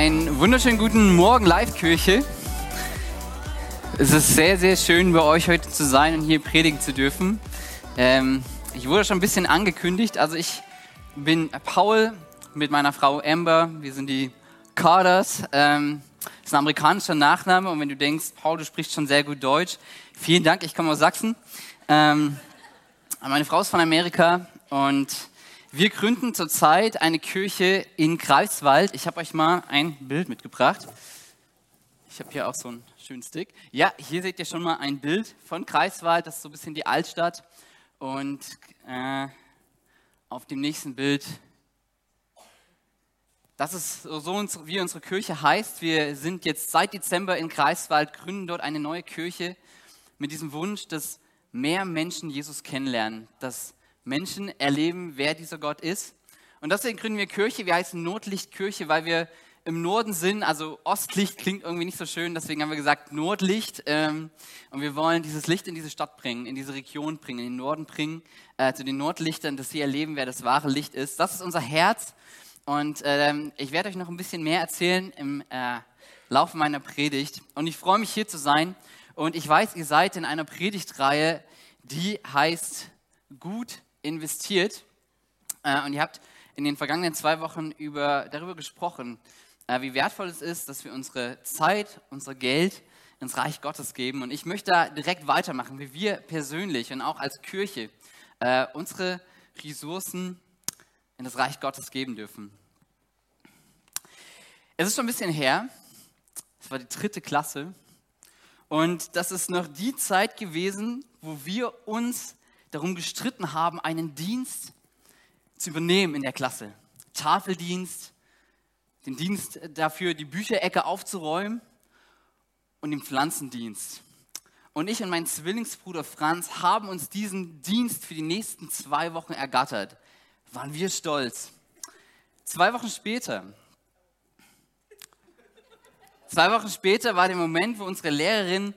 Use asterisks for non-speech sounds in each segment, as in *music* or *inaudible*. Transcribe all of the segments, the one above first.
Einen wunderschönen guten Morgen, Live-Kirche. Es ist sehr, sehr schön, bei euch heute zu sein und hier predigen zu dürfen. Ähm, ich wurde schon ein bisschen angekündigt. Also ich bin Paul mit meiner Frau Amber. Wir sind die Carders. Ähm, ist ein amerikanischer Nachname. Und wenn du denkst, Paul, du sprichst schon sehr gut Deutsch, vielen Dank. Ich komme aus Sachsen. Ähm, meine Frau ist von Amerika und wir gründen zurzeit eine Kirche in Greifswald. Ich habe euch mal ein Bild mitgebracht. Ich habe hier auch so einen schönen Stick. Ja, hier seht ihr schon mal ein Bild von Greifswald. Das ist so ein bisschen die Altstadt. Und äh, auf dem nächsten Bild, das ist so, wie unsere Kirche heißt. Wir sind jetzt seit Dezember in Greifswald, gründen dort eine neue Kirche mit diesem Wunsch, dass mehr Menschen Jesus kennenlernen, dass Menschen erleben, wer dieser Gott ist. Und deswegen gründen wir Kirche. Wir heißen Nordlichtkirche, weil wir im Norden sind. Also Ostlicht klingt irgendwie nicht so schön, deswegen haben wir gesagt Nordlicht. Ähm, und wir wollen dieses Licht in diese Stadt bringen, in diese Region bringen, in den Norden bringen, äh, zu den Nordlichtern, dass sie erleben, wer das wahre Licht ist. Das ist unser Herz. Und ähm, ich werde euch noch ein bisschen mehr erzählen im äh, Laufe meiner Predigt. Und ich freue mich hier zu sein. Und ich weiß, ihr seid in einer Predigtreihe, die heißt Gut investiert. Äh, und ihr habt in den vergangenen zwei Wochen über, darüber gesprochen, äh, wie wertvoll es ist, dass wir unsere Zeit, unser Geld ins Reich Gottes geben. Und ich möchte da direkt weitermachen, wie wir persönlich und auch als Kirche äh, unsere Ressourcen in das Reich Gottes geben dürfen. Es ist schon ein bisschen her, es war die dritte Klasse. Und das ist noch die Zeit gewesen, wo wir uns darum gestritten haben, einen Dienst zu übernehmen in der Klasse. Tafeldienst, den Dienst dafür, die Bücherecke aufzuräumen und den Pflanzendienst. Und ich und mein Zwillingsbruder Franz haben uns diesen Dienst für die nächsten zwei Wochen ergattert. Waren wir stolz. Zwei Wochen später, zwei Wochen später war der Moment, wo unsere Lehrerin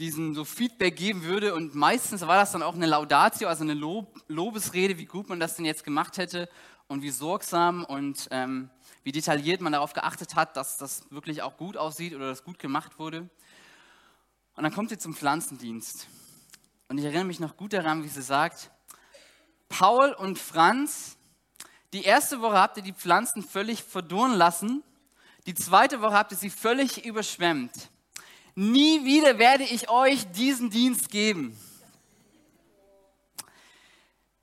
diesen so Feedback geben würde. Und meistens war das dann auch eine Laudatio, also eine Lob, Lobesrede, wie gut man das denn jetzt gemacht hätte und wie sorgsam und ähm, wie detailliert man darauf geachtet hat, dass das wirklich auch gut aussieht oder das gut gemacht wurde. Und dann kommt sie zum Pflanzendienst. Und ich erinnere mich noch gut daran, wie sie sagt, Paul und Franz, die erste Woche habt ihr die Pflanzen völlig verdorren lassen, die zweite Woche habt ihr sie völlig überschwemmt nie wieder werde ich euch diesen Dienst geben.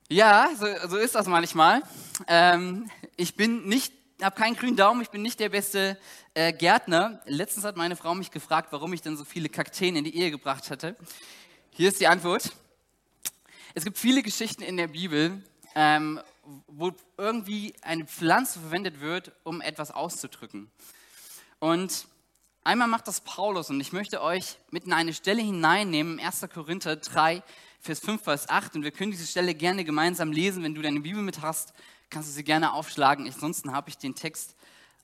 Ja, so, so ist das manchmal. Ähm, ich bin nicht, habe keinen grünen Daumen, ich bin nicht der beste äh, Gärtner. Letztens hat meine Frau mich gefragt, warum ich denn so viele Kakteen in die Ehe gebracht hatte. Hier ist die Antwort. Es gibt viele Geschichten in der Bibel, ähm, wo irgendwie eine Pflanze verwendet wird, um etwas auszudrücken. Und Einmal macht das Paulus und ich möchte euch mit in eine Stelle hineinnehmen, 1. Korinther 3, Vers 5, Vers 8. Und wir können diese Stelle gerne gemeinsam lesen. Wenn du deine Bibel mit hast, kannst du sie gerne aufschlagen. Ansonsten habe ich den Text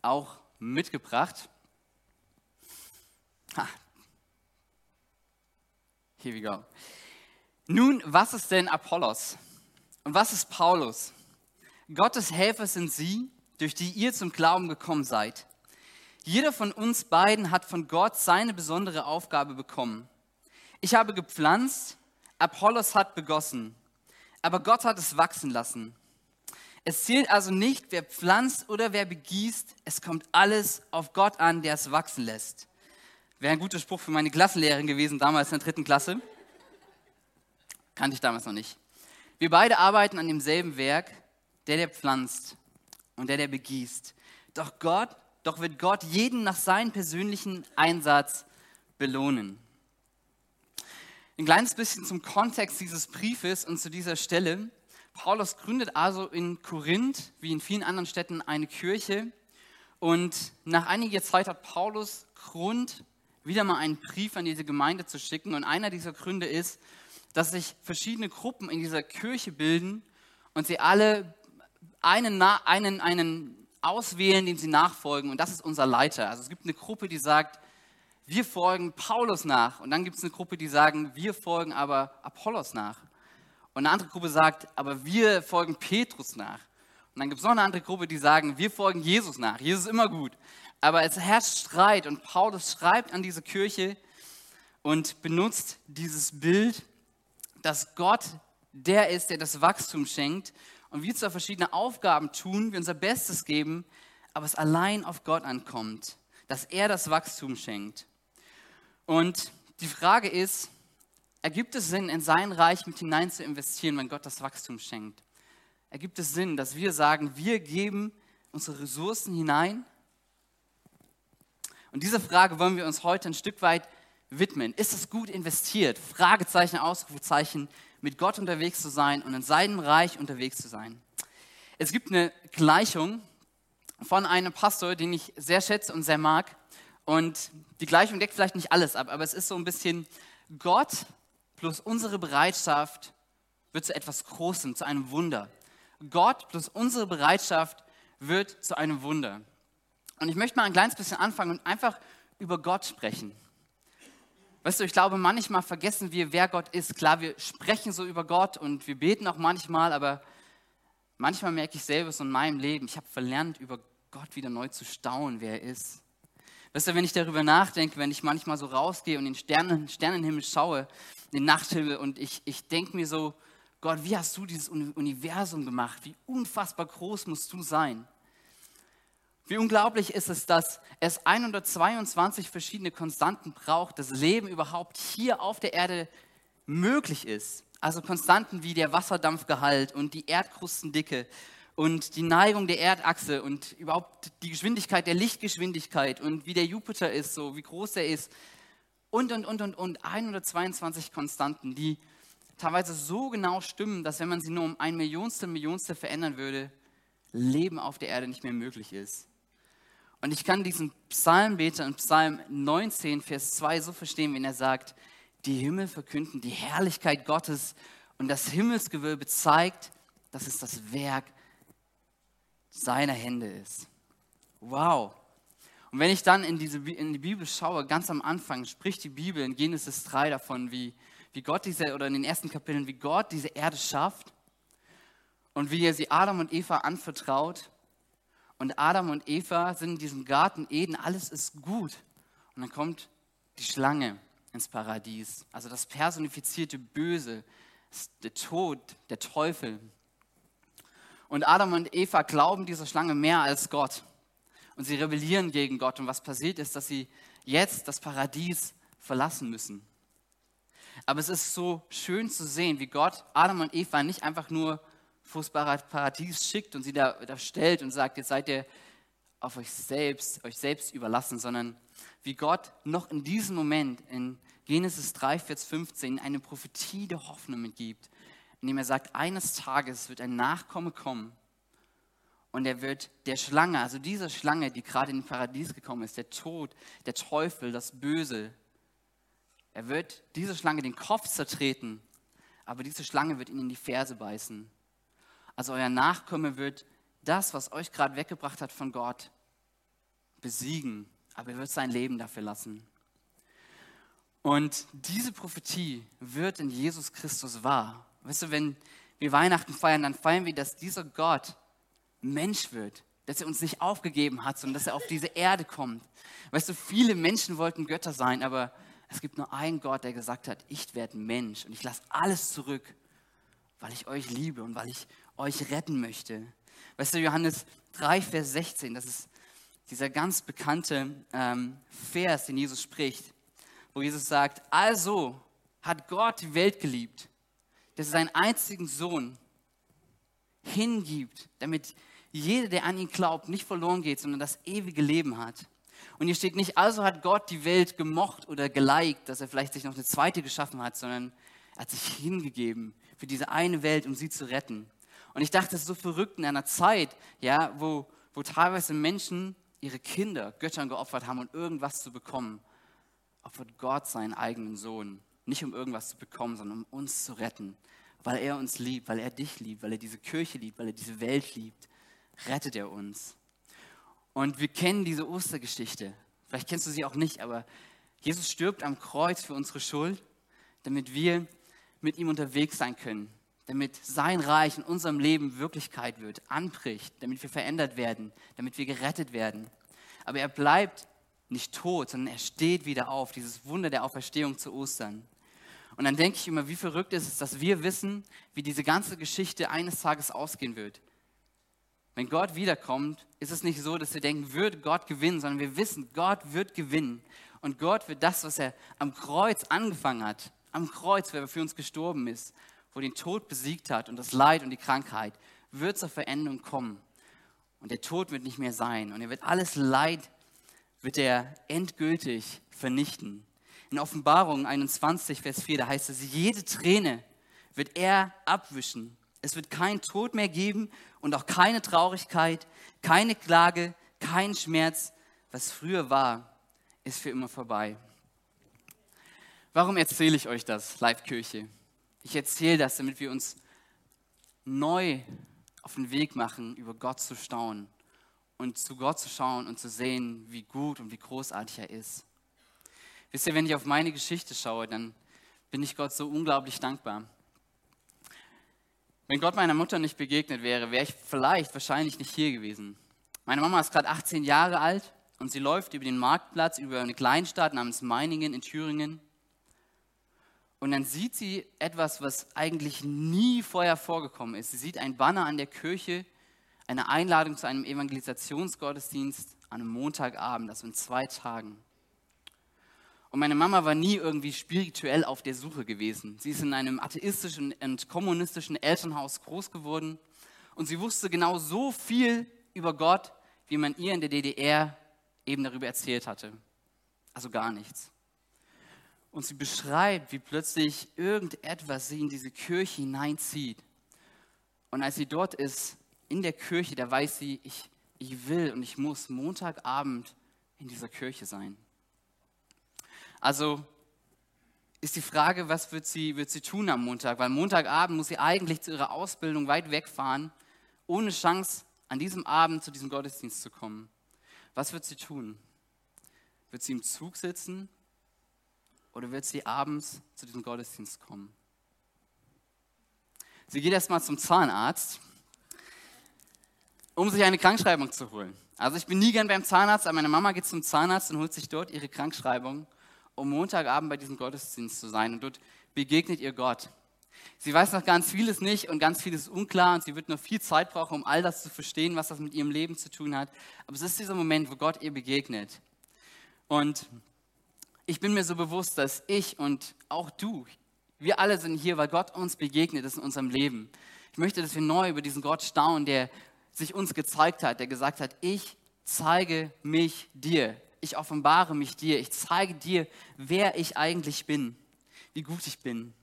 auch mitgebracht. Ha. Here we go. Nun, was ist denn Apollos? Und was ist Paulus? Gottes Helfer sind sie, durch die ihr zum Glauben gekommen seid. Jeder von uns beiden hat von Gott seine besondere Aufgabe bekommen. Ich habe gepflanzt, Apollos hat begossen, aber Gott hat es wachsen lassen. Es zählt also nicht, wer pflanzt oder wer begießt, es kommt alles auf Gott an, der es wachsen lässt. Wäre ein guter Spruch für meine Klassenlehrerin gewesen, damals in der dritten Klasse. Kannte ich damals noch nicht. Wir beide arbeiten an demselben Werk, der, der pflanzt und der, der begießt. Doch Gott doch wird Gott jeden nach seinem persönlichen Einsatz belohnen. Ein kleines bisschen zum Kontext dieses Briefes und zu dieser Stelle. Paulus gründet also in Korinth, wie in vielen anderen Städten, eine Kirche. Und nach einiger Zeit hat Paulus Grund, wieder mal einen Brief an diese Gemeinde zu schicken. Und einer dieser Gründe ist, dass sich verschiedene Gruppen in dieser Kirche bilden und sie alle einen, einen, einen auswählen, dem sie nachfolgen. Und das ist unser Leiter. Also es gibt eine Gruppe, die sagt, wir folgen Paulus nach. Und dann gibt es eine Gruppe, die sagen, wir folgen aber Apollos nach. Und eine andere Gruppe sagt, aber wir folgen Petrus nach. Und dann gibt es noch eine andere Gruppe, die sagen, wir folgen Jesus nach. Jesus ist immer gut. aber es herrscht Streit und Paulus schreibt an diese Kirche und benutzt dieses Bild, dass Gott der ist, der das Wachstum schenkt und wir zwar verschiedene Aufgaben tun, wir unser Bestes geben, aber es allein auf Gott ankommt, dass er das Wachstum schenkt. Und die Frage ist, ergibt es Sinn, in sein Reich mit hinein zu investieren, wenn Gott das Wachstum schenkt? Ergibt es Sinn, dass wir sagen, wir geben unsere Ressourcen hinein? Und diese Frage wollen wir uns heute ein Stück weit widmen. Ist es gut investiert? Fragezeichen, Ausrufezeichen, mit Gott unterwegs zu sein und in seinem Reich unterwegs zu sein. Es gibt eine Gleichung von einem Pastor, den ich sehr schätze und sehr mag. Und die Gleichung deckt vielleicht nicht alles ab, aber es ist so ein bisschen Gott plus unsere Bereitschaft wird zu etwas Großem, zu einem Wunder. Gott plus unsere Bereitschaft wird zu einem Wunder. Und ich möchte mal ein kleines bisschen anfangen und einfach über Gott sprechen. Weißt du, ich glaube, manchmal vergessen wir, wer Gott ist. Klar, wir sprechen so über Gott und wir beten auch manchmal, aber manchmal merke ich selber so in meinem Leben, ich habe verlernt, über Gott wieder neu zu staunen, wer er ist. Weißt du, wenn ich darüber nachdenke, wenn ich manchmal so rausgehe und in den Sternen, Sternenhimmel schaue, den Nachthimmel und ich, ich denke mir so, Gott, wie hast du dieses Universum gemacht? Wie unfassbar groß musst du sein? Wie unglaublich ist es, dass es 122 verschiedene Konstanten braucht, das Leben überhaupt hier auf der Erde möglich ist. Also Konstanten wie der Wasserdampfgehalt und die Erdkrustendicke und die Neigung der Erdachse und überhaupt die Geschwindigkeit der Lichtgeschwindigkeit und wie der Jupiter ist, so wie groß er ist und und und und und 122 Konstanten, die teilweise so genau stimmen, dass wenn man sie nur um ein Millionstel, Millionstel verändern würde, Leben auf der Erde nicht mehr möglich ist. Und ich kann diesen Psalmbeter in Psalm 19, Vers 2 so verstehen, wenn er sagt, die Himmel verkünden die Herrlichkeit Gottes und das Himmelsgewölbe zeigt, dass es das Werk seiner Hände ist. Wow. Und wenn ich dann in, diese, in die Bibel schaue, ganz am Anfang spricht die Bibel in Genesis 3 davon, wie, wie Gott diese, oder in den ersten Kapiteln, wie Gott diese Erde schafft und wie er sie Adam und Eva anvertraut. Und Adam und Eva sind in diesem Garten Eden, alles ist gut. Und dann kommt die Schlange ins Paradies, also das personifizierte Böse, der Tod, der Teufel. Und Adam und Eva glauben dieser Schlange mehr als Gott. Und sie rebellieren gegen Gott. Und was passiert ist, dass sie jetzt das Paradies verlassen müssen. Aber es ist so schön zu sehen, wie Gott Adam und Eva nicht einfach nur vors Paradies schickt und sie da, da stellt und sagt, jetzt seid ihr auf euch selbst, euch selbst überlassen, sondern wie Gott noch in diesem Moment in Genesis 3, Vers 15 eine Prophetie der Hoffnung mitgibt, indem er sagt, eines Tages wird ein Nachkomme kommen und er wird der Schlange, also dieser Schlange, die gerade in den Paradies gekommen ist, der Tod, der Teufel, das Böse, er wird diese Schlange den Kopf zertreten, aber diese Schlange wird ihn in die Ferse beißen. Also euer Nachkomme wird das, was euch gerade weggebracht hat von Gott, besiegen, aber er wird sein Leben dafür lassen. Und diese Prophetie wird in Jesus Christus wahr. Weißt du, wenn wir Weihnachten feiern, dann feiern wir, dass dieser Gott Mensch wird, dass er uns nicht aufgegeben hat, sondern dass er auf diese Erde kommt. Weißt du, viele Menschen wollten Götter sein, aber es gibt nur einen Gott, der gesagt hat, ich werde Mensch und ich lasse alles zurück, weil ich euch liebe und weil ich euch retten möchte. Weißt du, Johannes 3, Vers 16, das ist dieser ganz bekannte ähm, Vers, den Jesus spricht, wo Jesus sagt, also hat Gott die Welt geliebt, dass er seinen einzigen Sohn hingibt, damit jeder, der an ihn glaubt, nicht verloren geht, sondern das ewige Leben hat. Und hier steht nicht, also hat Gott die Welt gemocht oder geliked, dass er vielleicht sich noch eine zweite geschaffen hat, sondern er hat sich hingegeben für diese eine Welt, um sie zu retten. Und ich dachte, das ist so verrückt in einer Zeit, ja, wo, wo teilweise Menschen ihre Kinder Göttern geopfert haben, um irgendwas zu bekommen, opfert Gott seinen eigenen Sohn. Nicht um irgendwas zu bekommen, sondern um uns zu retten. Weil er uns liebt, weil er dich liebt, weil er diese Kirche liebt, weil er diese Welt liebt, rettet er uns. Und wir kennen diese Ostergeschichte. Vielleicht kennst du sie auch nicht, aber Jesus stirbt am Kreuz für unsere Schuld, damit wir mit ihm unterwegs sein können, damit sein Reich in unserem Leben Wirklichkeit wird, anbricht, damit wir verändert werden, damit wir gerettet werden. aber er bleibt nicht tot, sondern er steht wieder auf. Dieses Wunder der Auferstehung zu Ostern. Und dann denke ich immer, wie verrückt ist es, dass wir wissen, wie diese ganze Geschichte eines Tages ausgehen wird. Wenn Gott wiederkommt, ist es nicht so, dass wir denken, wird Gott gewinnen, sondern wir wissen, Gott wird gewinnen. Und Gott wird das, was er am Kreuz angefangen hat, am Kreuz, wo er für uns gestorben ist, wo den Tod besiegt hat und das Leid und die Krankheit, wird zur Veränderung kommen. Und der Tod wird nicht mehr sein. Und er wird alles Leid, wird er endgültig vernichten. In Offenbarung 21, Vers 4, da heißt es, jede Träne wird er abwischen. Es wird keinen Tod mehr geben und auch keine Traurigkeit, keine Klage, kein Schmerz. Was früher war, ist für immer vorbei. Warum erzähle ich euch das, Live-Kirche? Ich erzähle das, damit wir uns neu auf den Weg machen, über Gott zu staunen und zu Gott zu schauen und zu sehen, wie gut und wie großartig er ist. Wisst ihr, wenn ich auf meine Geschichte schaue, dann bin ich Gott so unglaublich dankbar. Wenn Gott meiner Mutter nicht begegnet wäre, wäre ich vielleicht wahrscheinlich nicht hier gewesen. Meine Mama ist gerade 18 Jahre alt und sie läuft über den Marktplatz, über eine Kleinstadt namens Meiningen in Thüringen. Und dann sieht sie etwas, was eigentlich nie vorher vorgekommen ist. Sie sieht ein Banner an der Kirche, eine Einladung zu einem Evangelisationsgottesdienst an einem Montagabend, also in zwei Tagen. Und meine Mama war nie irgendwie spirituell auf der Suche gewesen. Sie ist in einem atheistischen und kommunistischen Elternhaus groß geworden und sie wusste genau so viel über Gott, wie man ihr in der DDR eben darüber erzählt hatte. Also gar nichts. Und sie beschreibt, wie plötzlich irgendetwas sie in diese Kirche hineinzieht. Und als sie dort ist, in der Kirche, da weiß sie, ich, ich will und ich muss Montagabend in dieser Kirche sein. Also ist die Frage, was wird sie, wird sie tun am Montag? Weil Montagabend muss sie eigentlich zu ihrer Ausbildung weit wegfahren, ohne Chance, an diesem Abend zu diesem Gottesdienst zu kommen. Was wird sie tun? Wird sie im Zug sitzen oder wird sie abends zu diesem Gottesdienst kommen? Sie geht erstmal zum Zahnarzt, um sich eine Krankschreibung zu holen. Also ich bin nie gern beim Zahnarzt, aber meine Mama geht zum Zahnarzt und holt sich dort ihre Krankschreibung, um Montagabend bei diesem Gottesdienst zu sein. Und dort begegnet ihr Gott. Sie weiß noch ganz vieles nicht und ganz vieles unklar und sie wird noch viel Zeit brauchen, um all das zu verstehen, was das mit ihrem Leben zu tun hat. Aber es ist dieser Moment, wo Gott ihr begegnet. Und ich bin mir so bewusst, dass ich und auch du, wir alle sind hier, weil Gott uns begegnet ist in unserem Leben. Ich möchte, dass wir neu über diesen Gott staunen, der sich uns gezeigt hat, der gesagt hat, ich zeige mich dir. Ich offenbare mich dir. Ich zeige dir, wer ich eigentlich bin, wie gut ich bin.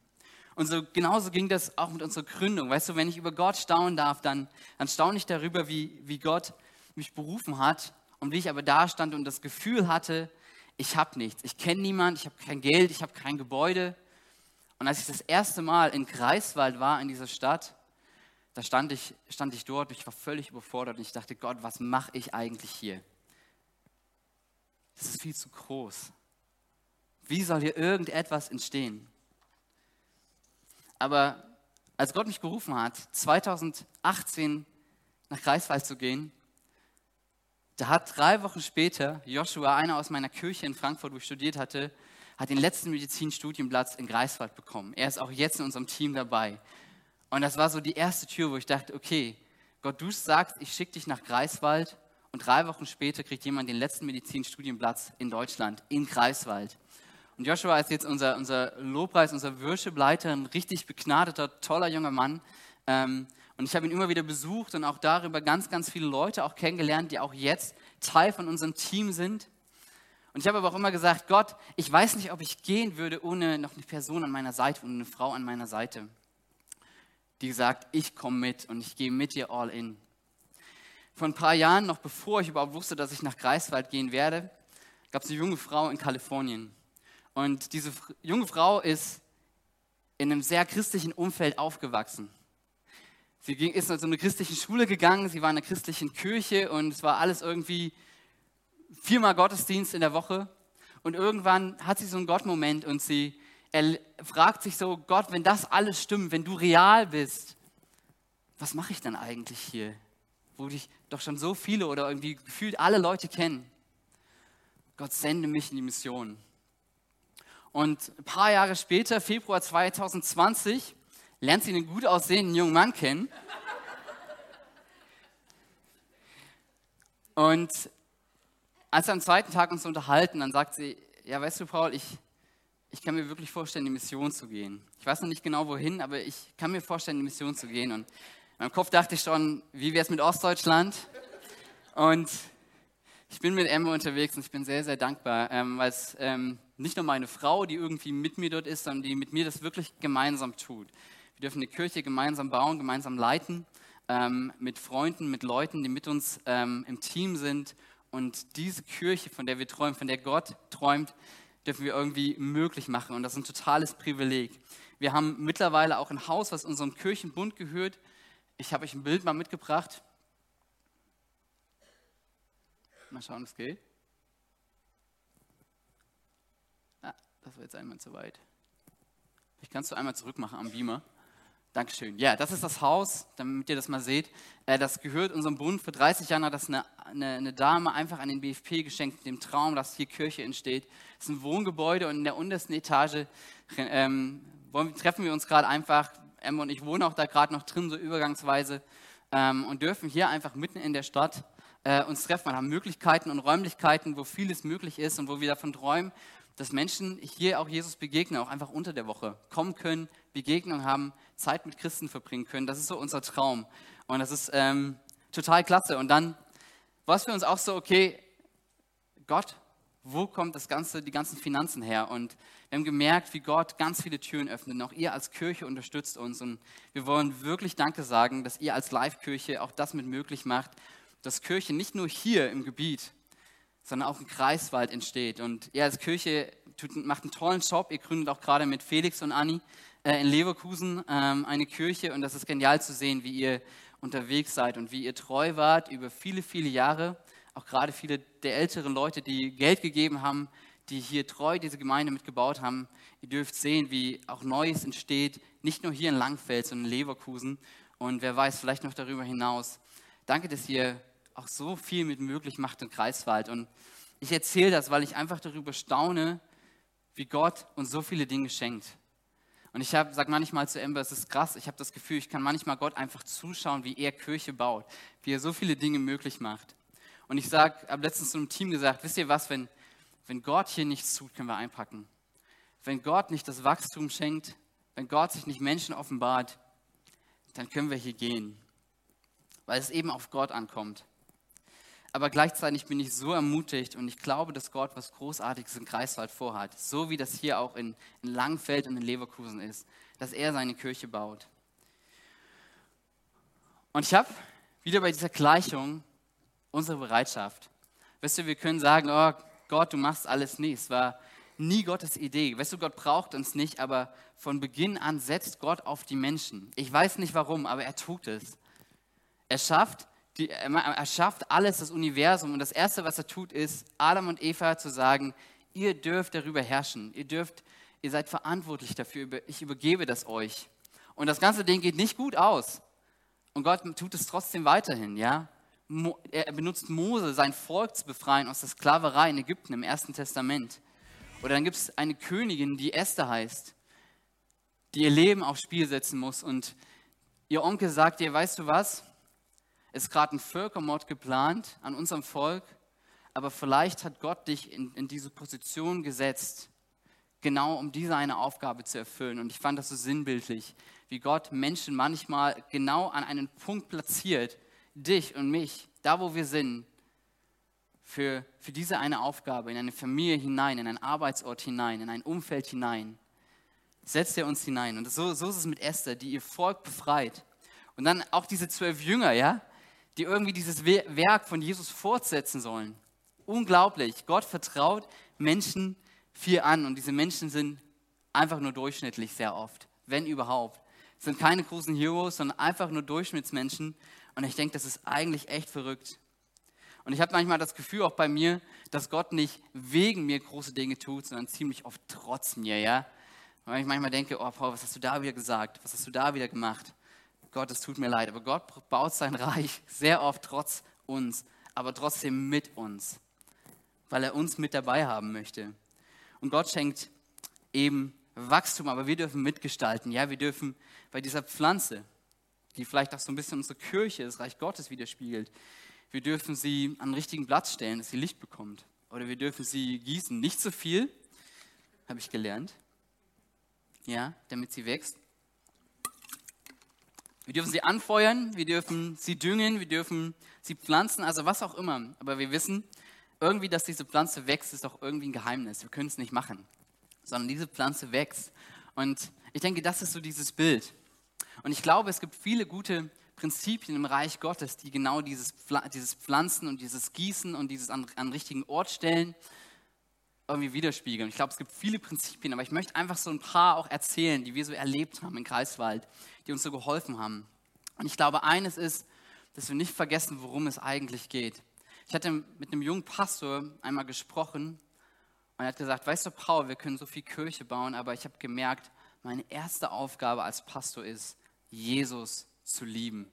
Und so genauso ging das auch mit unserer Gründung. Weißt du, wenn ich über Gott staunen darf, dann, dann staune ich darüber, wie, wie Gott mich berufen hat und wie ich aber da stand und das Gefühl hatte, ich habe nichts. Ich kenne niemanden, ich habe kein Geld, ich habe kein Gebäude. Und als ich das erste Mal in Greifswald war, in dieser Stadt, da stand ich, stand ich dort, ich war völlig überfordert und ich dachte, Gott, was mache ich eigentlich hier? Das ist viel zu groß. Wie soll hier irgendetwas entstehen? Aber als Gott mich gerufen hat, 2018 nach Greifswald zu gehen, da hat drei Wochen später Joshua, einer aus meiner Kirche in Frankfurt, wo ich studiert hatte, hat den letzten Medizinstudienplatz in Greifswald bekommen. Er ist auch jetzt in unserem Team dabei. Und das war so die erste Tür, wo ich dachte, okay, Gott, du sagst, ich schicke dich nach Greifswald und drei Wochen später kriegt jemand den letzten Medizinstudienplatz in Deutschland, in Greifswald. Und Joshua ist jetzt unser, unser Lobpreis, unser Worship-Leiter, ein richtig begnadeter, toller junger Mann. Ähm, und ich habe ihn immer wieder besucht und auch darüber ganz, ganz viele Leute auch kennengelernt, die auch jetzt Teil von unserem Team sind. Und ich habe aber auch immer gesagt, Gott, ich weiß nicht, ob ich gehen würde ohne noch eine Person an meiner Seite und eine Frau an meiner Seite, die gesagt, ich komme mit und ich gehe mit dir all in. Vor ein paar Jahren, noch bevor ich überhaupt wusste, dass ich nach Greifswald gehen werde, gab es eine junge Frau in Kalifornien. Und diese junge Frau ist in einem sehr christlichen Umfeld aufgewachsen. Sie ging, ist in so eine christliche Schule gegangen, sie war in einer christlichen Kirche und es war alles irgendwie viermal Gottesdienst in der Woche. Und irgendwann hat sie so einen Gottmoment und sie fragt sich so, Gott, wenn das alles stimmt, wenn du real bist, was mache ich dann eigentlich hier? Wo dich doch schon so viele oder irgendwie gefühlt alle Leute kennen. Gott sende mich in die Mission. Und ein paar Jahre später, Februar 2020, lernt sie einen gut aussehenden jungen Mann kennen. Und als wir am zweiten Tag uns unterhalten, dann sagt sie, ja, weißt du, Paul, ich, ich kann mir wirklich vorstellen, in die Mission zu gehen. Ich weiß noch nicht genau wohin, aber ich kann mir vorstellen, in die Mission zu gehen. Und in meinem Kopf dachte ich schon, wie wäre es mit Ostdeutschland? Und ich bin mit Emma unterwegs und ich bin sehr, sehr dankbar, ähm, weil es ähm, nicht nur meine Frau, die irgendwie mit mir dort ist, sondern die mit mir das wirklich gemeinsam tut. Wir dürfen eine Kirche gemeinsam bauen, gemeinsam leiten, ähm, mit Freunden, mit Leuten, die mit uns ähm, im Team sind. Und diese Kirche, von der wir träumen, von der Gott träumt, dürfen wir irgendwie möglich machen. Und das ist ein totales Privileg. Wir haben mittlerweile auch ein Haus, was unserem Kirchenbund gehört. Ich habe euch ein Bild mal mitgebracht. Mal schauen, es geht. Ah, das war jetzt einmal zu weit. Ich kannst du einmal zurück machen am Beamer. Dankeschön. Ja, das ist das Haus, damit ihr das mal seht. Äh, das gehört unserem Bund. Vor 30 Jahren hat das eine, eine, eine, Dame einfach an den BFP geschenkt, dem Traum, dass hier Kirche entsteht. Es ist ein Wohngebäude und in der untersten Etage ähm, treffen wir uns gerade einfach. Emma und ich wohnen auch da gerade noch drin, so übergangsweise, ähm, und dürfen hier einfach mitten in der Stadt äh, uns treffen. Wir haben Möglichkeiten und Räumlichkeiten, wo vieles möglich ist und wo wir davon träumen, dass Menschen hier auch Jesus begegnen, auch einfach unter der Woche kommen können, Begegnung haben, Zeit mit Christen verbringen können. Das ist so unser Traum. Und das ist ähm, total klasse. Und dann war es für uns auch so, okay, Gott, wo kommt das Ganze, die ganzen Finanzen her? Und wir haben gemerkt, wie Gott ganz viele Türen öffnet. Und auch ihr als Kirche unterstützt uns. Und wir wollen wirklich Danke sagen, dass ihr als Live-Kirche auch das mit möglich macht, dass Kirche nicht nur hier im Gebiet, sondern auch im Kreiswald entsteht. Und ihr als Kirche macht einen tollen Job. Ihr gründet auch gerade mit Felix und Anni äh, in Leverkusen ähm, eine Kirche und das ist genial zu sehen, wie ihr unterwegs seid und wie ihr treu wart über viele, viele Jahre. Auch gerade viele der älteren Leute, die Geld gegeben haben, die hier treu diese Gemeinde mitgebaut haben. Ihr dürft sehen, wie auch Neues entsteht, nicht nur hier in Langfeld, sondern in Leverkusen und wer weiß, vielleicht noch darüber hinaus. Danke, dass ihr auch so viel mit möglich macht im Kreiswald. Und ich erzähle das, weil ich einfach darüber staune, wie Gott uns so viele Dinge schenkt. Und ich sage manchmal zu Ember, es ist krass, ich habe das Gefühl, ich kann manchmal Gott einfach zuschauen, wie er Kirche baut, wie er so viele Dinge möglich macht. Und ich sage, habe letztens zu einem Team gesagt, wisst ihr was, wenn, wenn Gott hier nichts tut, können wir einpacken. Wenn Gott nicht das Wachstum schenkt, wenn Gott sich nicht Menschen offenbart, dann können wir hier gehen, weil es eben auf Gott ankommt. Aber gleichzeitig bin ich so ermutigt und ich glaube, dass Gott was Großartiges in Greifswald vorhat. So wie das hier auch in, in Langfeld und in Leverkusen ist. Dass er seine Kirche baut. Und ich habe wieder bei dieser Gleichung unsere Bereitschaft. Weißt du, wir können sagen, oh Gott, du machst alles nie. Es war nie Gottes Idee. Weißt du, Gott braucht uns nicht, aber von Beginn an setzt Gott auf die Menschen. Ich weiß nicht warum, aber er tut es. Er schafft die, er schafft alles, das Universum. Und das Erste, was er tut, ist, Adam und Eva zu sagen, ihr dürft darüber herrschen. Ihr dürft, ihr seid verantwortlich dafür. Ich übergebe das euch. Und das ganze Ding geht nicht gut aus. Und Gott tut es trotzdem weiterhin, ja. Er benutzt Mose, sein Volk zu befreien aus der Sklaverei in Ägypten im Ersten Testament. Oder dann gibt es eine Königin, die Esther heißt, die ihr Leben aufs Spiel setzen muss. Und ihr Onkel sagt ihr, weißt du was? Ist gerade ein Völkermord geplant an unserem Volk, aber vielleicht hat Gott dich in, in diese Position gesetzt, genau um diese eine Aufgabe zu erfüllen. Und ich fand das so sinnbildlich, wie Gott Menschen manchmal genau an einen Punkt platziert, dich und mich, da wo wir sind, für, für diese eine Aufgabe, in eine Familie hinein, in einen Arbeitsort hinein, in ein Umfeld hinein. Setzt er uns hinein. Und so, so ist es mit Esther, die ihr Volk befreit. Und dann auch diese zwölf Jünger, ja, die irgendwie dieses Werk von Jesus fortsetzen sollen. Unglaublich. Gott vertraut Menschen viel an und diese Menschen sind einfach nur durchschnittlich sehr oft, wenn überhaupt. Es sind keine großen Heroes, sondern einfach nur Durchschnittsmenschen. Und ich denke, das ist eigentlich echt verrückt. Und ich habe manchmal das Gefühl auch bei mir, dass Gott nicht wegen mir große Dinge tut, sondern ziemlich oft trotz mir, ja. Weil ich manchmal denke, oh Paul, was hast du da wieder gesagt? Was hast du da wieder gemacht? Gott, es tut mir leid, aber Gott baut sein Reich sehr oft trotz uns, aber trotzdem mit uns. weil er uns mit dabei haben möchte. Und Gott schenkt eben Wachstum, aber wir dürfen mitgestalten. Ja, wir dürfen bei dieser Pflanze, die vielleicht auch so ein bisschen unsere Kirche, das Reich Gottes widerspiegelt, wir dürfen sie an den richtigen Platz stellen, dass sie Licht bekommt. Oder wir dürfen sie gießen. Nicht zu so viel, habe ich gelernt. Ja, damit sie wächst. Wir dürfen sie anfeuern, wir dürfen sie düngen, wir dürfen sie pflanzen, also was auch immer. Aber wir wissen, irgendwie, dass diese Pflanze wächst, ist auch irgendwie ein Geheimnis. Wir können es nicht machen, sondern diese Pflanze wächst. Und ich denke, das ist so dieses Bild. Und ich glaube, es gibt viele gute Prinzipien im Reich Gottes, die genau dieses, dieses Pflanzen und dieses Gießen und dieses an, an richtigen Ort stellen, irgendwie widerspiegeln. Ich glaube, es gibt viele Prinzipien, aber ich möchte einfach so ein paar auch erzählen, die wir so erlebt haben in Kreiswald, die uns so geholfen haben. Und ich glaube, eines ist, dass wir nicht vergessen, worum es eigentlich geht. Ich hatte mit einem jungen Pastor einmal gesprochen und er hat gesagt, weißt du, Paul, wir können so viel Kirche bauen, aber ich habe gemerkt, meine erste Aufgabe als Pastor ist, Jesus zu lieben.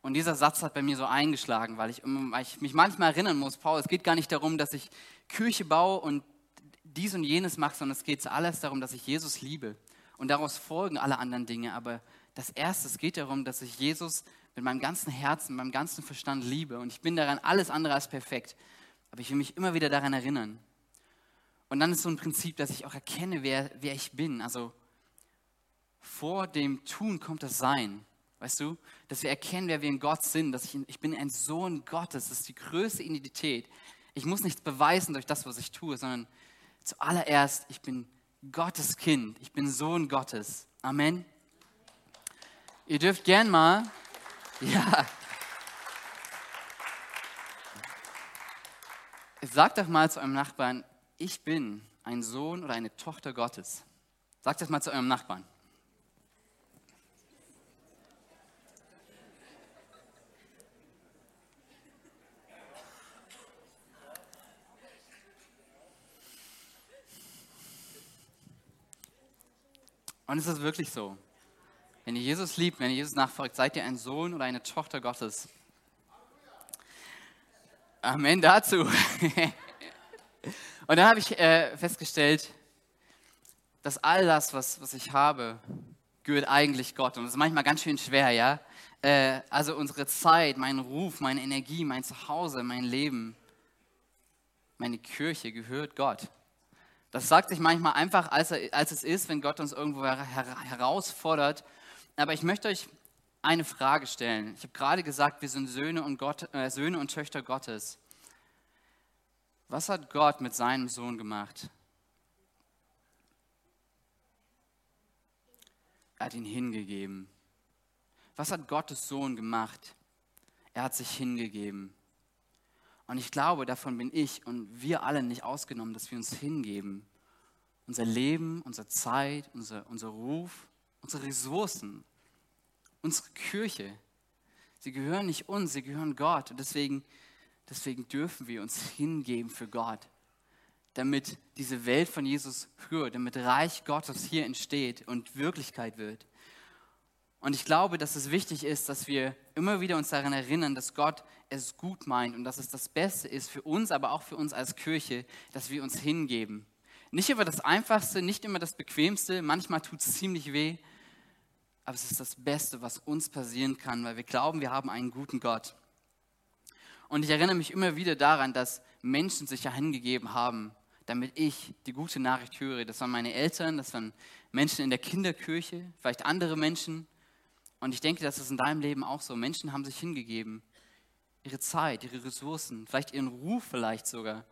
Und dieser Satz hat bei mir so eingeschlagen, weil ich, weil ich mich manchmal erinnern muss, Paul, es geht gar nicht darum, dass ich Kirche baue und dies und jenes mache, sondern es geht zuallererst darum, dass ich Jesus liebe. Und daraus folgen alle anderen Dinge. Aber das Erste, es geht darum, dass ich Jesus mit meinem ganzen Herzen, mit meinem ganzen Verstand liebe. Und ich bin daran alles andere als perfekt. Aber ich will mich immer wieder daran erinnern. Und dann ist so ein Prinzip, dass ich auch erkenne, wer, wer ich bin. Also vor dem Tun kommt das Sein. Weißt du, dass wir erkennen, wer wir in Gott sind, dass ich, ich bin ein Sohn Gottes, das ist die größte Identität. Ich muss nichts beweisen durch das, was ich tue, sondern zuallererst, ich bin Gottes Kind, ich bin Sohn Gottes. Amen. Ihr dürft gern mal, *laughs* ja, sagt doch mal zu eurem Nachbarn, ich bin ein Sohn oder eine Tochter Gottes. Sagt das mal zu eurem Nachbarn. Und es ist wirklich so. Wenn ihr Jesus liebt, wenn ihr Jesus nachfolgt, seid ihr ein Sohn oder eine Tochter Gottes. Amen dazu. *laughs* Und dann habe ich äh, festgestellt, dass all das, was, was ich habe, gehört eigentlich Gott. Und das ist manchmal ganz schön schwer, ja? Äh, also unsere Zeit, mein Ruf, meine Energie, mein Zuhause, mein Leben, meine Kirche gehört Gott. Das sagt sich manchmal einfach, als, er, als es ist, wenn Gott uns irgendwo her herausfordert. Aber ich möchte euch eine Frage stellen. Ich habe gerade gesagt, wir sind Söhne und, Gott, äh, Söhne und Töchter Gottes. Was hat Gott mit seinem Sohn gemacht? Er hat ihn hingegeben. Was hat Gottes Sohn gemacht? Er hat sich hingegeben. Und ich glaube, davon bin ich und wir alle nicht ausgenommen, dass wir uns hingeben. Unser Leben, unsere Zeit, unser, unser Ruf, unsere Ressourcen, unsere Kirche, sie gehören nicht uns, sie gehören Gott. Und deswegen, deswegen dürfen wir uns hingeben für Gott, damit diese Welt von Jesus hört, damit Reich Gottes hier entsteht und Wirklichkeit wird. Und ich glaube, dass es wichtig ist, dass wir immer wieder uns daran erinnern, dass Gott es gut meint und dass es das Beste ist für uns, aber auch für uns als Kirche, dass wir uns hingeben. Nicht immer das Einfachste, nicht immer das Bequemste, manchmal tut es ziemlich weh, aber es ist das Beste, was uns passieren kann, weil wir glauben, wir haben einen guten Gott. Und ich erinnere mich immer wieder daran, dass Menschen sich ja hingegeben haben, damit ich die gute Nachricht höre. Das waren meine Eltern, das waren Menschen in der Kinderkirche, vielleicht andere Menschen, und ich denke, das ist in deinem Leben auch so. Menschen haben sich hingegeben. Ihre Zeit, ihre Ressourcen, vielleicht ihren Ruf vielleicht sogar,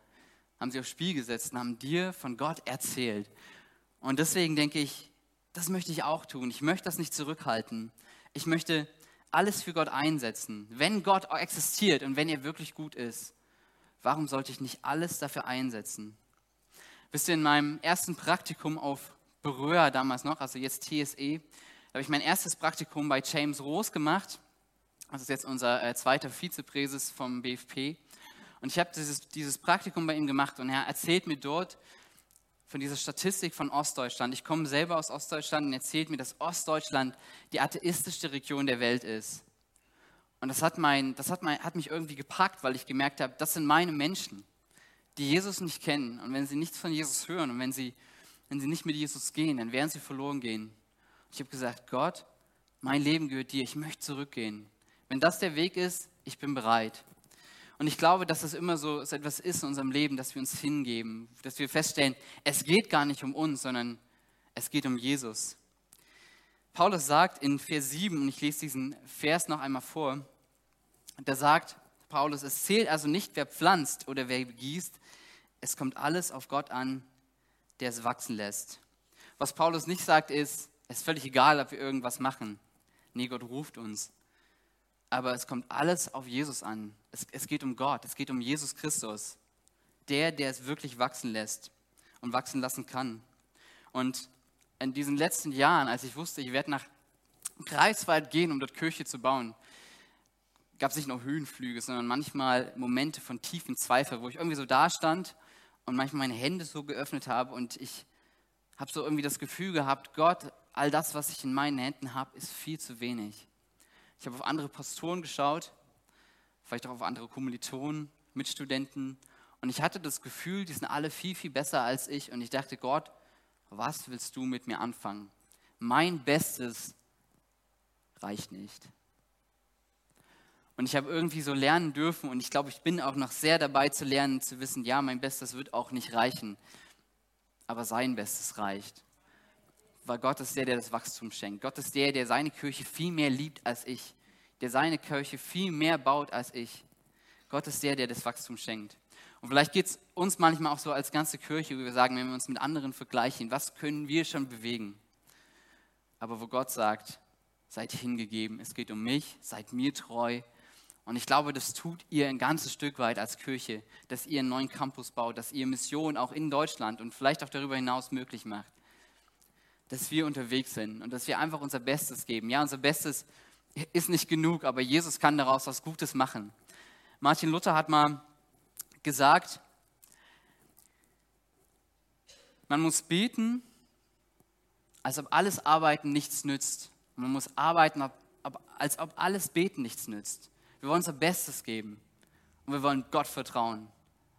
haben sie aufs Spiel gesetzt und haben dir von Gott erzählt. Und deswegen denke ich, das möchte ich auch tun. Ich möchte das nicht zurückhalten. Ich möchte alles für Gott einsetzen. Wenn Gott existiert und wenn er wirklich gut ist, warum sollte ich nicht alles dafür einsetzen? Wisst ihr, in meinem ersten Praktikum auf Berührer damals noch, also jetzt TSE, habe ich mein erstes Praktikum bei James Roos gemacht. Das ist jetzt unser äh, zweiter Vizepräses vom BFP. Und ich habe dieses, dieses Praktikum bei ihm gemacht und er erzählt mir dort von dieser Statistik von Ostdeutschland. Ich komme selber aus Ostdeutschland und er erzählt mir, dass Ostdeutschland die atheistischste Region der Welt ist. Und das, hat, mein, das hat, mein, hat mich irgendwie gepackt, weil ich gemerkt habe, das sind meine Menschen. die Jesus nicht kennen und wenn sie nichts von Jesus hören und wenn sie, wenn sie nicht mit Jesus gehen, dann werden sie verloren gehen. Ich habe gesagt, Gott, mein Leben gehört dir, ich möchte zurückgehen. Wenn das der Weg ist, ich bin bereit. Und ich glaube, dass es immer so, etwas ist in unserem Leben, dass wir uns hingeben, dass wir feststellen, es geht gar nicht um uns, sondern es geht um Jesus. Paulus sagt in Vers 7, und ich lese diesen Vers noch einmal vor, da sagt Paulus, es zählt also nicht, wer pflanzt oder wer gießt, es kommt alles auf Gott an, der es wachsen lässt. Was Paulus nicht sagt, ist, es ist völlig egal, ob wir irgendwas machen. Nee, Gott ruft uns. Aber es kommt alles auf Jesus an. Es, es geht um Gott, es geht um Jesus Christus. Der, der es wirklich wachsen lässt und wachsen lassen kann. Und in diesen letzten Jahren, als ich wusste, ich werde nach Greifswald gehen, um dort Kirche zu bauen, gab es nicht nur Höhenflüge, sondern manchmal Momente von tiefen Zweifel, wo ich irgendwie so da stand und manchmal meine Hände so geöffnet habe und ich habe so irgendwie das Gefühl gehabt, Gott, all das, was ich in meinen Händen habe, ist viel zu wenig. Ich habe auf andere Pastoren geschaut, vielleicht auch auf andere Kommilitonen, Mitstudenten und ich hatte das Gefühl, die sind alle viel, viel besser als ich und ich dachte, Gott, was willst du mit mir anfangen? Mein Bestes reicht nicht. Und ich habe irgendwie so lernen dürfen und ich glaube, ich bin auch noch sehr dabei zu lernen, zu wissen, ja, mein Bestes wird auch nicht reichen, aber sein Bestes reicht. Weil Gott ist der, der das Wachstum schenkt. Gott ist der, der seine Kirche viel mehr liebt als ich, der seine Kirche viel mehr baut als ich. Gott ist der, der das Wachstum schenkt. Und vielleicht geht es uns manchmal auch so als ganze Kirche, wo wir sagen, wenn wir uns mit anderen vergleichen, was können wir schon bewegen? Aber wo Gott sagt, seid hingegeben, es geht um mich, seid mir treu, und ich glaube, das tut ihr ein ganzes Stück weit als Kirche, dass ihr einen neuen Campus baut, dass ihr Mission auch in Deutschland und vielleicht auch darüber hinaus möglich macht. Dass wir unterwegs sind und dass wir einfach unser Bestes geben. Ja, unser Bestes ist nicht genug, aber Jesus kann daraus was Gutes machen. Martin Luther hat mal gesagt, man muss beten, als ob alles Arbeiten nichts nützt. Man muss arbeiten, als ob alles Beten nichts nützt. Wir wollen unser Bestes geben und wir wollen Gott vertrauen.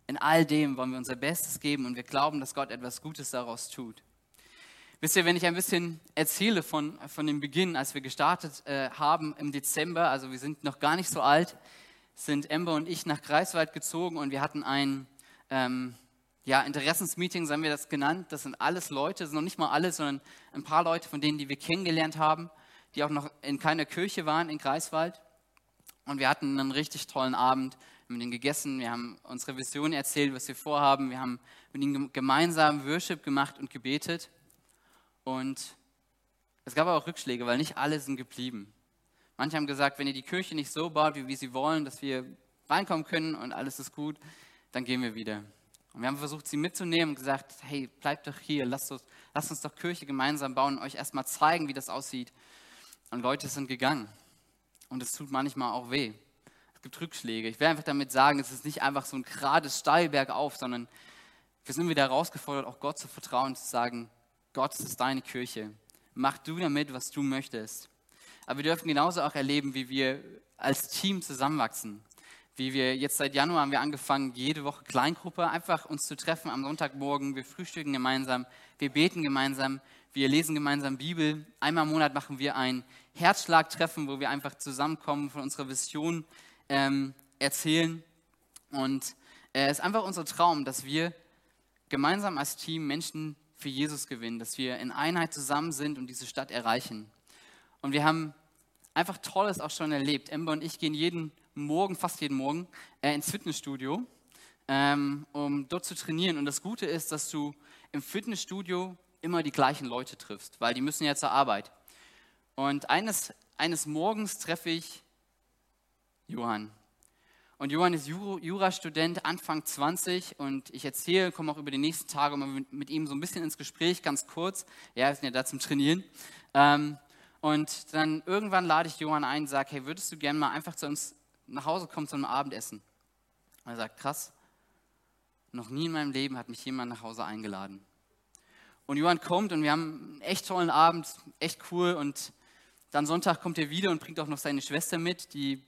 In all dem wollen wir unser Bestes geben und wir glauben, dass Gott etwas Gutes daraus tut. Wisst ihr, wenn ich ein bisschen erzähle von, von dem Beginn, als wir gestartet äh, haben im Dezember, also wir sind noch gar nicht so alt, sind Ember und ich nach Greifswald gezogen und wir hatten ein ähm, ja, Interessensmeeting, haben wir das genannt. Das sind alles Leute, das sind noch nicht mal alle, sondern ein paar Leute von denen, die wir kennengelernt haben, die auch noch in keiner Kirche waren in Greifswald. Und wir hatten einen richtig tollen Abend, wir haben den gegessen, wir haben unsere Vision erzählt, was wir vorhaben, wir haben mit ihnen gemeinsam Worship gemacht und gebetet. Und es gab auch Rückschläge, weil nicht alle sind geblieben. Manche haben gesagt, wenn ihr die Kirche nicht so baut, wie wir sie wollen, dass wir reinkommen können und alles ist gut, dann gehen wir wieder. Und wir haben versucht, sie mitzunehmen und gesagt, hey, bleibt doch hier, lasst uns, lasst uns doch Kirche gemeinsam bauen und euch erstmal zeigen, wie das aussieht. Und Leute sind gegangen. Und es tut manchmal auch weh. Es gibt Rückschläge. Ich will einfach damit sagen, es ist nicht einfach so ein gerades Steilberg auf, sondern wir sind wieder herausgefordert, auch Gott zu vertrauen, zu sagen, Gott, ist deine Kirche. Mach du damit, was du möchtest. Aber wir dürfen genauso auch erleben, wie wir als Team zusammenwachsen. Wie wir jetzt seit Januar haben wir angefangen, jede Woche Kleingruppe einfach uns zu treffen am Sonntagmorgen. Wir frühstücken gemeinsam, wir beten gemeinsam, wir lesen gemeinsam Bibel. Einmal im Monat machen wir ein Herzschlagtreffen, wo wir einfach zusammenkommen, von unserer Vision ähm, erzählen. Und äh, es ist einfach unser Traum, dass wir gemeinsam als Team Menschen für Jesus gewinnen, dass wir in Einheit zusammen sind und diese Stadt erreichen. Und wir haben einfach Tolles auch schon erlebt. Ember und ich gehen jeden Morgen, fast jeden Morgen, äh, ins Fitnessstudio, ähm, um dort zu trainieren. Und das Gute ist, dass du im Fitnessstudio immer die gleichen Leute triffst, weil die müssen ja zur Arbeit. Und eines, eines Morgens treffe ich Johann. Und Johann ist Jurastudent, Anfang 20 und ich erzähle, komme auch über die nächsten Tage mit ihm so ein bisschen ins Gespräch, ganz kurz. Ja, wir sind ja da zum Trainieren. Ähm, und dann irgendwann lade ich Johann ein und sage, hey, würdest du gerne mal einfach zu uns nach Hause kommen zu einem Abendessen? Und er sagt, krass, noch nie in meinem Leben hat mich jemand nach Hause eingeladen. Und Johann kommt und wir haben einen echt tollen Abend, echt cool. Und dann Sonntag kommt er wieder und bringt auch noch seine Schwester mit, die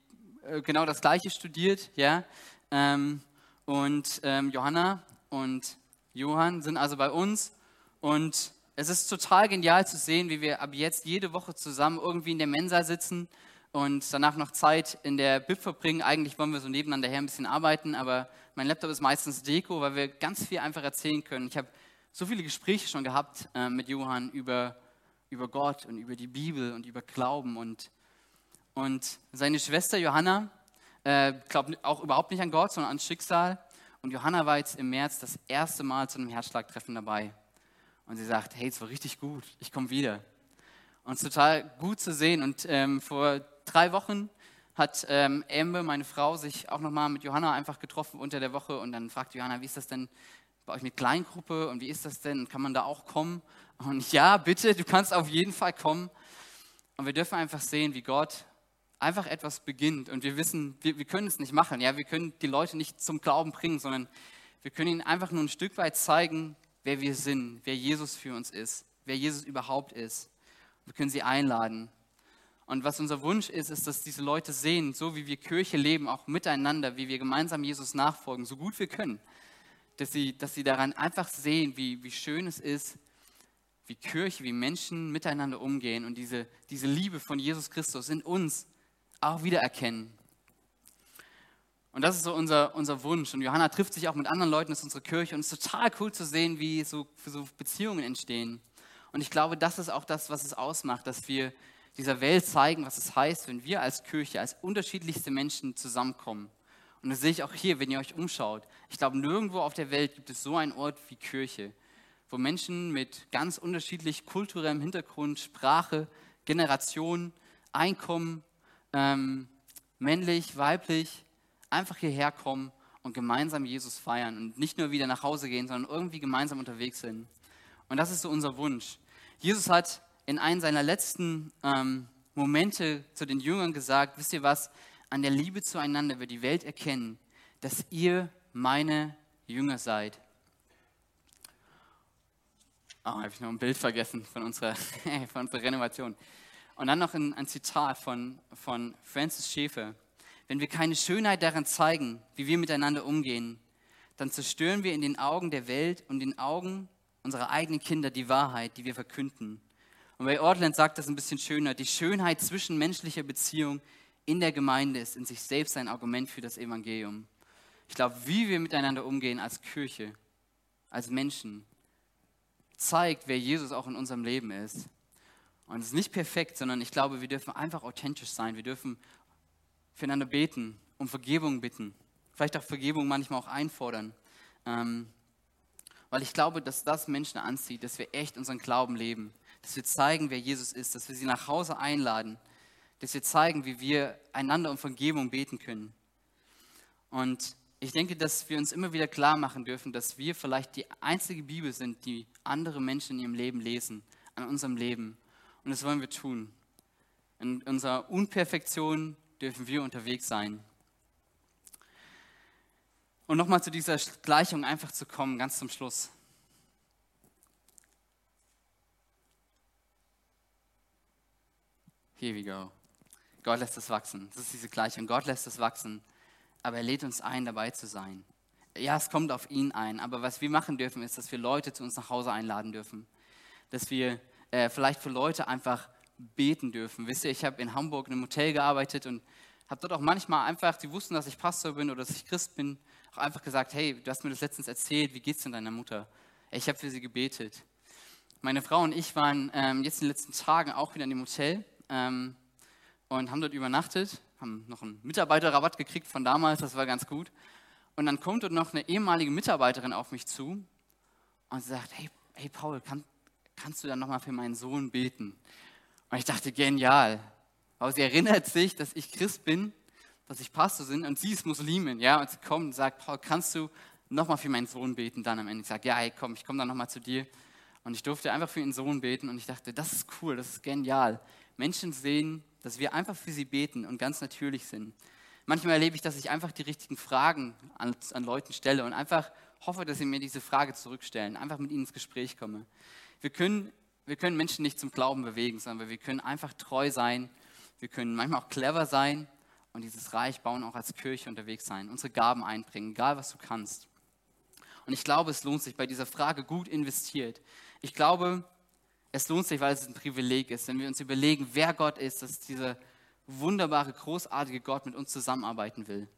genau das Gleiche studiert. Ja? Ähm, Und ähm, Johanna und Johann sind also bei uns. Und es ist total genial zu sehen, wie wir ab jetzt jede Woche zusammen irgendwie in der Mensa sitzen und danach noch Zeit in der BIP verbringen. Eigentlich wollen wir so nebeneinander her ein bisschen arbeiten, aber mein Laptop ist meistens Deko, weil wir ganz viel einfach erzählen können. Ich habe so viele Gespräche schon gehabt äh, mit Johann über, über Gott und über die Bibel und über Glauben. Und, und seine Schwester Johanna äh, glaubt auch überhaupt nicht an Gott, sondern an Schicksal. Und Johanna war jetzt im März das erste Mal zu einem Herzschlagtreffen dabei. Und sie sagt, hey, es war richtig gut, ich komme wieder. Und es ist total gut zu sehen. Und ähm, vor drei Wochen hat ähm, Amber, meine Frau, sich auch nochmal mit Johanna einfach getroffen unter der Woche. Und dann fragt Johanna, wie ist das denn bei euch mit Kleingruppe und wie ist das denn? Kann man da auch kommen? Und ja, bitte, du kannst auf jeden Fall kommen. Und wir dürfen einfach sehen, wie Gott einfach etwas beginnt. Und wir wissen, wir, wir können es nicht machen. Ja, wir können die Leute nicht zum Glauben bringen, sondern wir können ihnen einfach nur ein Stück weit zeigen, wer wir sind, wer Jesus für uns ist, wer Jesus überhaupt ist. Wir können sie einladen. Und was unser Wunsch ist, ist, dass diese Leute sehen, so wie wir Kirche leben, auch miteinander, wie wir gemeinsam Jesus nachfolgen, so gut wir können, dass sie, dass sie daran einfach sehen, wie, wie schön es ist, wie Kirche, wie Menschen miteinander umgehen und diese, diese Liebe von Jesus Christus in uns auch wiedererkennen. Und das ist so unser, unser Wunsch. Und Johanna trifft sich auch mit anderen Leuten aus unserer Kirche und es ist total cool zu sehen, wie so, so Beziehungen entstehen. Und ich glaube, das ist auch das, was es ausmacht, dass wir dieser Welt zeigen, was es heißt, wenn wir als Kirche, als unterschiedlichste Menschen zusammenkommen. Und das sehe ich auch hier, wenn ihr euch umschaut. Ich glaube, nirgendwo auf der Welt gibt es so einen Ort wie Kirche, wo Menschen mit ganz unterschiedlich kulturellem Hintergrund, Sprache, Generation, Einkommen, ähm, männlich, weiblich, einfach hierher kommen und gemeinsam Jesus feiern und nicht nur wieder nach Hause gehen, sondern irgendwie gemeinsam unterwegs sind. Und das ist so unser Wunsch. Jesus hat in einem seiner letzten ähm, Momente zu den Jüngern gesagt, wisst ihr was, an der Liebe zueinander wird die Welt erkennen, dass ihr meine Jünger seid. Oh, habe ich noch ein Bild vergessen von unserer, *laughs* von unserer Renovation. Und dann noch ein, ein Zitat von, von Francis Schäfer. Wenn wir keine Schönheit daran zeigen, wie wir miteinander umgehen, dann zerstören wir in den Augen der Welt und in den Augen unserer eigenen Kinder die Wahrheit, die wir verkünden. Und bei Ortland sagt das ein bisschen schöner. Die Schönheit zwischenmenschlicher Beziehung in der Gemeinde ist in sich selbst ein Argument für das Evangelium. Ich glaube, wie wir miteinander umgehen als Kirche, als Menschen, zeigt, wer Jesus auch in unserem Leben ist. Und es ist nicht perfekt, sondern ich glaube, wir dürfen einfach authentisch sein. Wir dürfen füreinander beten, um Vergebung bitten. Vielleicht auch Vergebung manchmal auch einfordern. Ähm, weil ich glaube, dass das Menschen anzieht, dass wir echt unseren Glauben leben. Dass wir zeigen, wer Jesus ist. Dass wir sie nach Hause einladen. Dass wir zeigen, wie wir einander um Vergebung beten können. Und ich denke, dass wir uns immer wieder klar machen dürfen, dass wir vielleicht die einzige Bibel sind, die andere Menschen in ihrem Leben lesen, an unserem Leben. Und das wollen wir tun. In unserer Unperfektion dürfen wir unterwegs sein. Und nochmal zu dieser Gleichung einfach zu kommen, ganz zum Schluss. Here we go. Gott lässt es wachsen. Das ist diese Gleichung. Gott lässt es wachsen, aber er lädt uns ein, dabei zu sein. Ja, es kommt auf ihn ein, aber was wir machen dürfen, ist, dass wir Leute zu uns nach Hause einladen dürfen. Dass wir äh, vielleicht für Leute einfach beten dürfen. Wisst ihr, ich habe in Hamburg in einem Hotel gearbeitet und habe dort auch manchmal einfach, sie wussten, dass ich Pastor bin oder dass ich Christ bin, auch einfach gesagt, hey, du hast mir das letztens erzählt, wie geht's denn deiner Mutter? Ich habe für sie gebetet. Meine Frau und ich waren ähm, jetzt in den letzten Tagen auch wieder in dem Hotel ähm, und haben dort übernachtet, haben noch einen Mitarbeiterrabatt gekriegt von damals, das war ganz gut. Und dann kommt dort noch eine ehemalige Mitarbeiterin auf mich zu und sagt, hey, hey Paul, kann, kannst du dann nochmal für meinen Sohn beten? Und ich dachte, genial. Aber sie erinnert sich, dass ich Christ bin, dass ich Pastor bin und sie ist Muslimin. Ja? Und sie kommt und sagt, Paul, kannst du nochmal für meinen Sohn beten? Dann am Ende. Ich sage, ja, hey, komm, ich komme dann nochmal zu dir. Und ich durfte einfach für ihren Sohn beten und ich dachte, das ist cool, das ist genial. Menschen sehen, dass wir einfach für sie beten und ganz natürlich sind. Manchmal erlebe ich, dass ich einfach die richtigen Fragen an, an Leuten stelle und einfach hoffe, dass sie mir diese Frage zurückstellen, einfach mit ihnen ins Gespräch komme. Wir können, wir können Menschen nicht zum Glauben bewegen, sondern wir können einfach treu sein. Wir können manchmal auch clever sein und dieses Reich bauen, auch als Kirche unterwegs sein, unsere Gaben einbringen, egal was du kannst. Und ich glaube, es lohnt sich bei dieser Frage gut investiert. Ich glaube, es lohnt sich, weil es ein Privileg ist, wenn wir uns überlegen, wer Gott ist, dass dieser wunderbare, großartige Gott mit uns zusammenarbeiten will.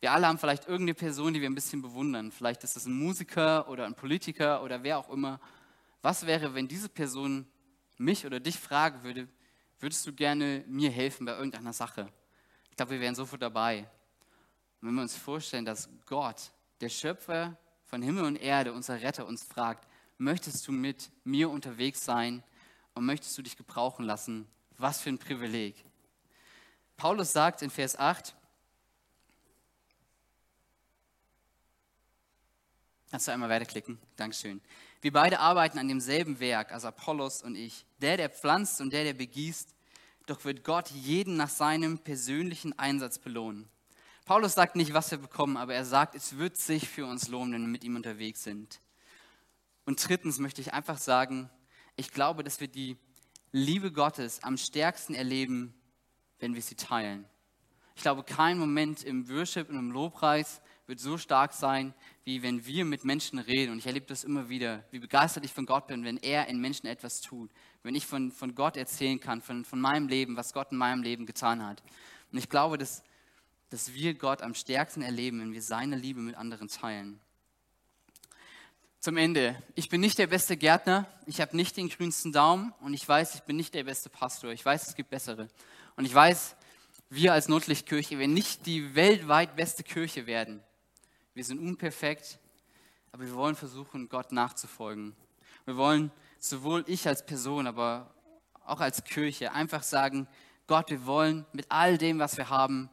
Wir alle haben vielleicht irgendeine Person, die wir ein bisschen bewundern. Vielleicht ist es ein Musiker oder ein Politiker oder wer auch immer. Was wäre, wenn diese Person mich oder dich fragen würde, würdest du gerne mir helfen bei irgendeiner Sache? Ich glaube, wir wären sofort dabei. Und wenn wir uns vorstellen, dass Gott, der Schöpfer von Himmel und Erde, unser Retter, uns fragt, möchtest du mit mir unterwegs sein und möchtest du dich gebrauchen lassen? Was für ein Privileg. Paulus sagt in Vers 8, Kannst du einmal weiterklicken? Dankeschön. Wir beide arbeiten an demselben Werk, also Apollos und ich. Der, der pflanzt und der, der begießt. Doch wird Gott jeden nach seinem persönlichen Einsatz belohnen. Paulus sagt nicht, was wir bekommen, aber er sagt, es wird sich für uns lohnen, wenn wir mit ihm unterwegs sind. Und drittens möchte ich einfach sagen, ich glaube, dass wir die Liebe Gottes am stärksten erleben, wenn wir sie teilen. Ich glaube, kein Moment im Worship und im Lobpreis wird so stark sein, wie wenn wir mit Menschen reden. Und ich erlebe das immer wieder, wie begeistert ich von Gott bin, wenn er in Menschen etwas tut. Wenn ich von, von Gott erzählen kann, von, von meinem Leben, was Gott in meinem Leben getan hat. Und ich glaube, dass, dass wir Gott am stärksten erleben, wenn wir seine Liebe mit anderen teilen. Zum Ende. Ich bin nicht der beste Gärtner, ich habe nicht den grünsten Daumen und ich weiß, ich bin nicht der beste Pastor. Ich weiß, es gibt bessere. Und ich weiß, wir als Notlichtkirche werden nicht die weltweit beste Kirche werden. Wir sind unperfekt, aber wir wollen versuchen, Gott nachzufolgen. Wir wollen sowohl ich als Person, aber auch als Kirche einfach sagen, Gott, wir wollen mit all dem, was wir haben,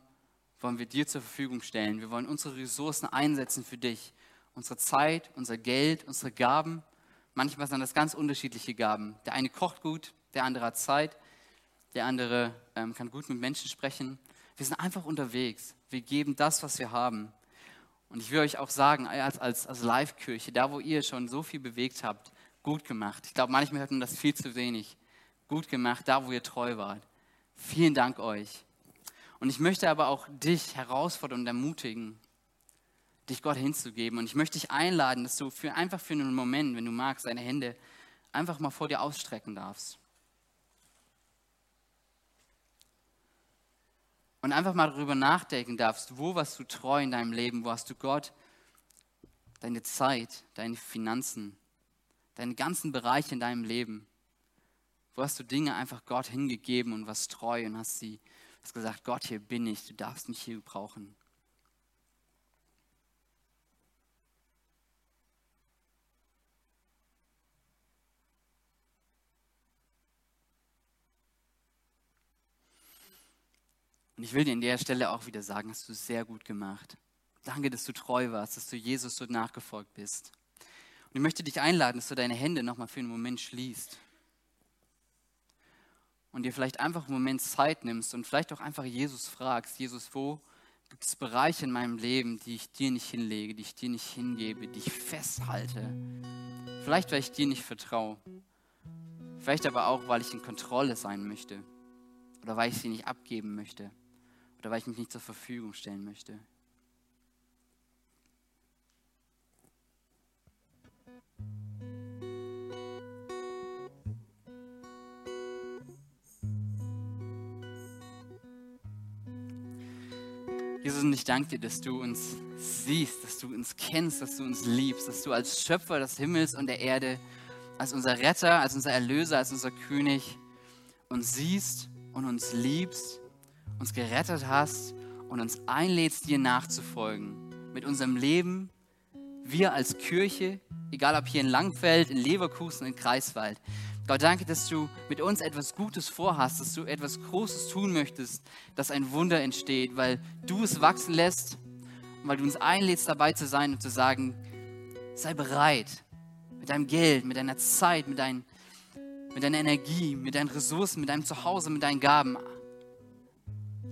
wollen wir dir zur Verfügung stellen. Wir wollen unsere Ressourcen einsetzen für dich. Unsere Zeit, unser Geld, unsere Gaben. Manchmal sind das ganz unterschiedliche Gaben. Der eine kocht gut, der andere hat Zeit, der andere ähm, kann gut mit Menschen sprechen. Wir sind einfach unterwegs. Wir geben das, was wir haben. Und ich will euch auch sagen, als, als, als Live-Kirche, da wo ihr schon so viel bewegt habt, gut gemacht. Ich glaube, manchmal hört man das viel zu wenig. Gut gemacht, da wo ihr treu wart. Vielen Dank euch. Und ich möchte aber auch dich herausfordern und ermutigen, dich Gott hinzugeben. Und ich möchte dich einladen, dass du für, einfach für einen Moment, wenn du magst, deine Hände einfach mal vor dir ausstrecken darfst. Und einfach mal darüber nachdenken darfst, wo warst du treu in deinem Leben, wo hast du Gott deine Zeit, deine Finanzen, deine ganzen Bereiche in deinem Leben, wo hast du Dinge einfach Gott hingegeben und was treu und hast sie hast gesagt, Gott, hier bin ich, du darfst mich hier brauchen. Und ich will dir an der Stelle auch wieder sagen, hast du sehr gut gemacht. Danke, dass du treu warst, dass du Jesus so nachgefolgt bist. Und ich möchte dich einladen, dass du deine Hände nochmal für einen Moment schließt. Und dir vielleicht einfach einen Moment Zeit nimmst und vielleicht auch einfach Jesus fragst, Jesus, wo gibt es Bereiche in meinem Leben, die ich dir nicht hinlege, die ich dir nicht hingebe, die ich festhalte? Vielleicht, weil ich dir nicht vertraue. Vielleicht aber auch, weil ich in Kontrolle sein möchte oder weil ich sie nicht abgeben möchte oder weil ich mich nicht zur Verfügung stellen möchte. Jesus, und ich danke dir, dass du uns siehst, dass du uns kennst, dass du uns liebst, dass du als Schöpfer des Himmels und der Erde, als unser Retter, als unser Erlöser, als unser König uns siehst und uns liebst uns gerettet hast und uns einlädst, dir nachzufolgen. Mit unserem Leben, wir als Kirche, egal ob hier in Langfeld, in Leverkusen, in Kreiswald. Gott, danke, dass du mit uns etwas Gutes vorhast, dass du etwas Großes tun möchtest, dass ein Wunder entsteht, weil du es wachsen lässt und weil du uns einlädst, dabei zu sein und zu sagen, sei bereit mit deinem Geld, mit deiner Zeit, mit, dein, mit deiner Energie, mit deinen Ressourcen, mit deinem Zuhause, mit deinen Gaben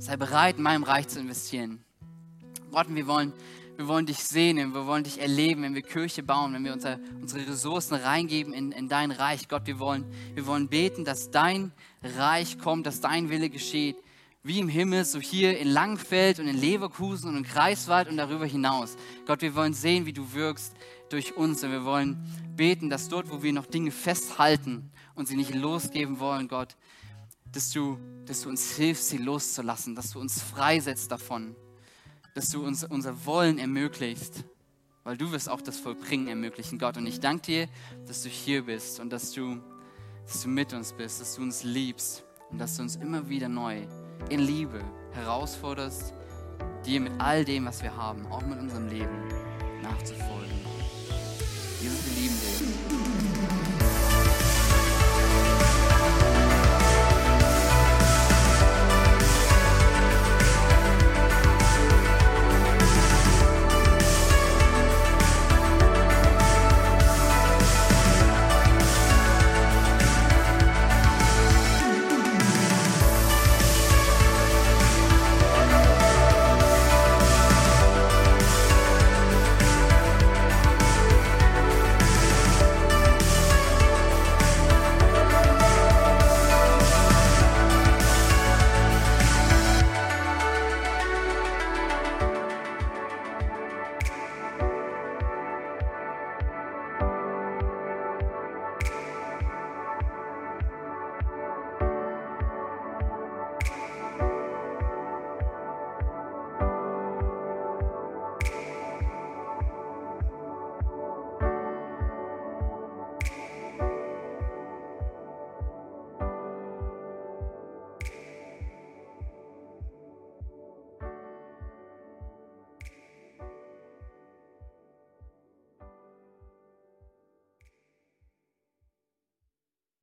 Sei bereit, in meinem Reich zu investieren. Gott, wir wollen, wir wollen dich sehen, wir wollen dich erleben, wenn wir Kirche bauen, wenn wir unser, unsere Ressourcen reingeben in, in dein Reich. Gott, wir wollen, wir wollen beten, dass dein Reich kommt, dass dein Wille geschieht. wie im Himmel, so hier in Langfeld und in Leverkusen und in Greifswald und darüber hinaus. Gott, wir wollen sehen, wie du wirkst durch uns und wir wollen beten, dass dort, wo wir noch Dinge festhalten und sie nicht losgeben wollen, Gott, dass du, dass du uns hilfst, sie loszulassen, dass du uns freisetzt davon, dass du uns unser Wollen ermöglicht, weil du wirst auch das Vollbringen ermöglichen, Gott. Und ich danke dir, dass du hier bist und dass du, dass du mit uns bist, dass du uns liebst und dass du uns immer wieder neu in Liebe herausforderst, dir mit all dem, was wir haben, auch mit unserem Leben nachzufolgen.